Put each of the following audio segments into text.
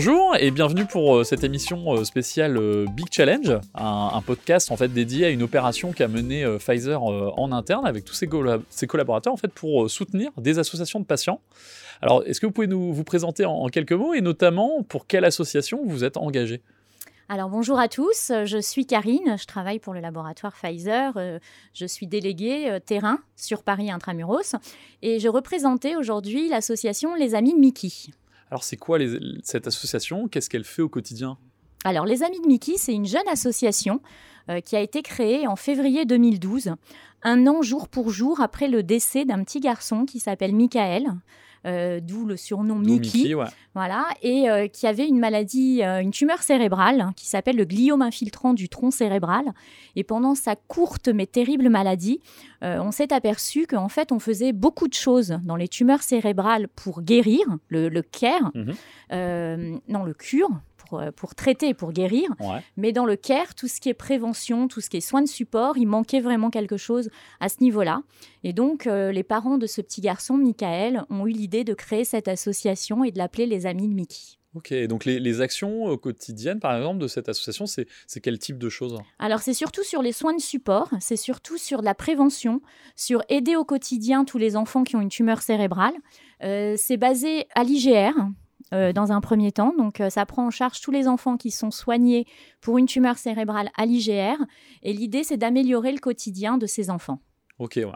Bonjour et bienvenue pour euh, cette émission euh, spéciale euh, Big Challenge, un, podcast en fait dédié à une opération qu'a menée Pfizer en interne avec tous ses, collab- ses collaborateurs en fait pour soutenir des associations de patients. Alors, est-ce que vous pouvez nous vous présenter en, quelques mots et notamment pour quelle association vous êtes engagé? Alors bonjour à tous, je suis Karine, je travaille pour le laboratoire Pfizer, je suis déléguée terrain sur Paris Intramuros et je représentais aujourd'hui l'association Les Amis de Mickey. Alors, c'est quoi cette association? Qu'est-ce qu'elle fait au quotidien? Alors Les Amis de Mickey, c'est une jeune association euh, qui a été créée en février 2012, un an jour pour jour après le décès d'un petit garçon qui s'appelle Michael. euh, D'où le surnom D'où Mickey. ouais. Voilà, et euh, qui avait une maladie, euh, une tumeur cérébrale hein, qui s'appelle le gliome infiltrant du tronc cérébral. Et pendant sa courte mais terrible maladie, on s'est aperçu qu'en fait, on faisait beaucoup de choses dans les tumeurs cérébrales pour guérir, le, le care, Mhm. non, le cure, pour, euh, pour traiter, pour guérir. Ouais. Mais dans le care, tout ce qui est prévention, tout ce qui est soins de support, il manquait vraiment quelque chose à ce niveau-là. Et donc, euh, les parents de ce petit garçon, Michael, ont eu l'idée de créer cette association et de l'appeler les Amis de Mickey. Ok, donc les, les actions euh, quotidiennes, par exemple, de cette association, c'est c'est quel type de choses? Alors, c'est surtout sur les soins de support, c'est surtout sur de la prévention, sur aider au quotidien tous les enfants qui ont une tumeur cérébrale. Euh, c'est basé à l'IGR. Euh, dans un premier temps. Donc, euh, ça prend en charge tous les enfants qui sont soignés pour une tumeur cérébrale à l'IGR. Et l'idée, c'est d'améliorer le quotidien de ces enfants. Ok, ouais.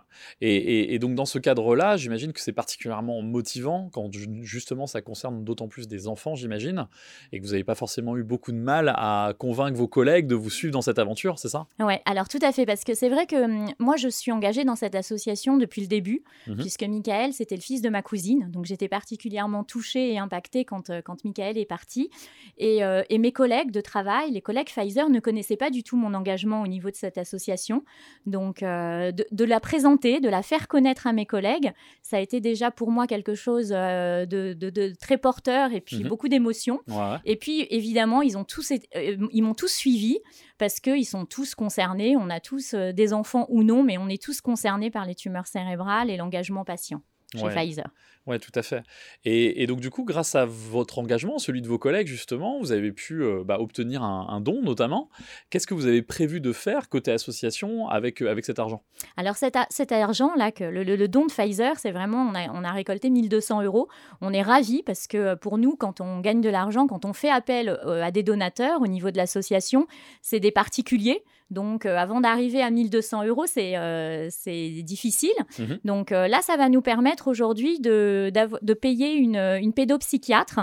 Et, et- et donc dans ce cadre-là, j'imagine que c'est particulièrement motivant quand ju- justement ça concerne d'autant plus des enfants, j'imagine, et que vous n'avez pas forcément eu beaucoup de mal à convaincre vos collègues de vous suivre dans cette aventure, c'est ça? Ouais, alors tout à fait, parce que c'est vrai que hum, moi, je suis engagée dans cette association depuis le début, Mhm. puisque Michael, c'était le fils de ma cousine. Donc, j'étais particulièrement touchée et impactée quand, euh, quand Michael est parti. Et, euh, et mes collègues de travail, les collègues Pfizer, ne connaissaient pas du tout mon engagement au niveau de cette association. Donc, euh, de, de la présenter, de la faire connaître à mes collègues, ça a été déjà pour moi quelque chose euh, de, de- de très porteur et puis Mhm. beaucoup d'émotions. Ouais. Et puis, évidemment, ils ont tous, euh, ils m'ont tous suivi parce qu'ils sont tous concernés. On a tous euh, des enfants ou non, mais on est tous concernés par les tumeurs cérébrales et l'engagement patient chez Ouais. Pfizer. Ouais, tout à fait. Et, et donc du coup, grâce à votre engagement, celui de vos collègues justement, vous avez pu euh, bah, obtenir un, un don notamment. Qu'est-ce que vous avez prévu de faire côté association avec, euh, avec cet argent? Alors, cet, argent-là, le, le- le don de Pfizer, c'est vraiment, on a, on a récolté 1200 euros. On est ravis parce que euh, pour nous, quand on gagne de l'argent, quand on fait appel à des donateurs au niveau de l'association, c'est des particuliers. Donc, euh, avant d'arriver à 1200 euros, c'est euh, c'est difficile. Mhm. Donc euh, là, ça va nous permettre aujourd'hui de, payer une, une pédopsychiatre.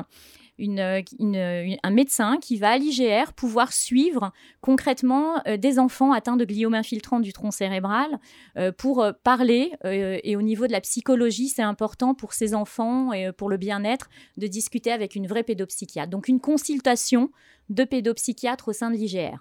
Une, une- une- un médecin qui va à l'IGR pouvoir suivre concrètement euh, des enfants atteints de gliome infiltrant du tronc cérébral euh, pour euh, parler. et au niveau de la psychologie, c'est important pour ces enfants et pour le bien-être de discuter avec une vraie pédopsychiatre. Donc une consultation de pédopsychiatre au sein de l'IGR.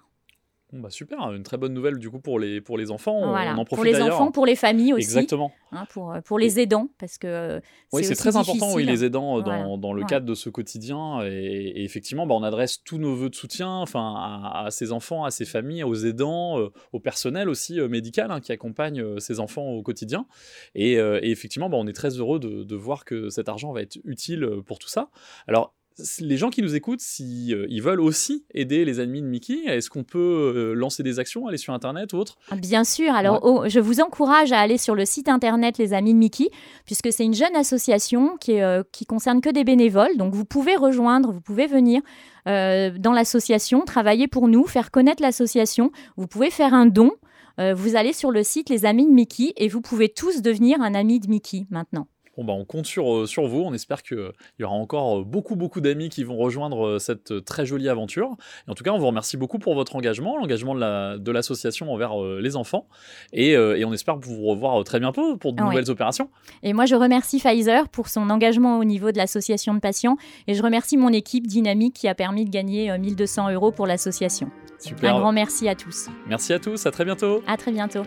Bon, bah super, une très bonne nouvelle du coup pour les, pour les enfants. Voilà. On en profite pour les enfants, pour les familles aussi, Exactement. hein, pour, pour les aidants, parce que euh, Oui, c'est très important, oui, les aidants euh, dans, dans le cadre de ce quotidien. Et, et effectivement, bah, on adresse tous nos voeux de soutien enfin, à, à ces enfants, à ces familles, aux aidants, euh, au personnel aussi euh, médical hein, qui accompagne euh, ces enfants au quotidien. Et, euh, et effectivement, bah, on est très heureux de, de voir que cet argent va être utile euh, pour tout ça. Alors, les gens qui nous écoutent, si euh, ils veulent aussi aider les amis de Mickey, est-ce qu'on peut euh, lancer des actions, aller sur Internet ou autre? Ah, Bien sûr. Alors, oh, je vous encourage à aller sur le site internet Les Amis de Mickey, puisque c'est une jeune association qui, est, euh, qui concerne que des bénévoles. Donc, vous pouvez rejoindre, vous pouvez venir dans l'association, travailler pour nous, faire connaître l'association. Vous pouvez faire un don. Vous allez sur le site Les Amis de Mickey et vous pouvez tous devenir un ami de Mickey maintenant. Bon, bah, on compte sur, euh, sur vous. On espère qu'il y aura encore euh, beaucoup, beaucoup d'amis qui vont rejoindre euh, cette euh, très jolie aventure. Et en tout cas, on vous remercie beaucoup pour votre engagement, l'engagement de la- de l'association envers euh, les enfants. Et, euh, et on espère vous revoir euh, très bientôt pour de Ah ouais. nouvelles opérations. Et moi, je remercie Pfizer pour son engagement au niveau de l'association de patients et je remercie mon équipe dynamique qui a permis de gagner euh, 1200 euros pour l'association. Super. Un grand merci à tous. Merci à tous. À très bientôt. À très bientôt.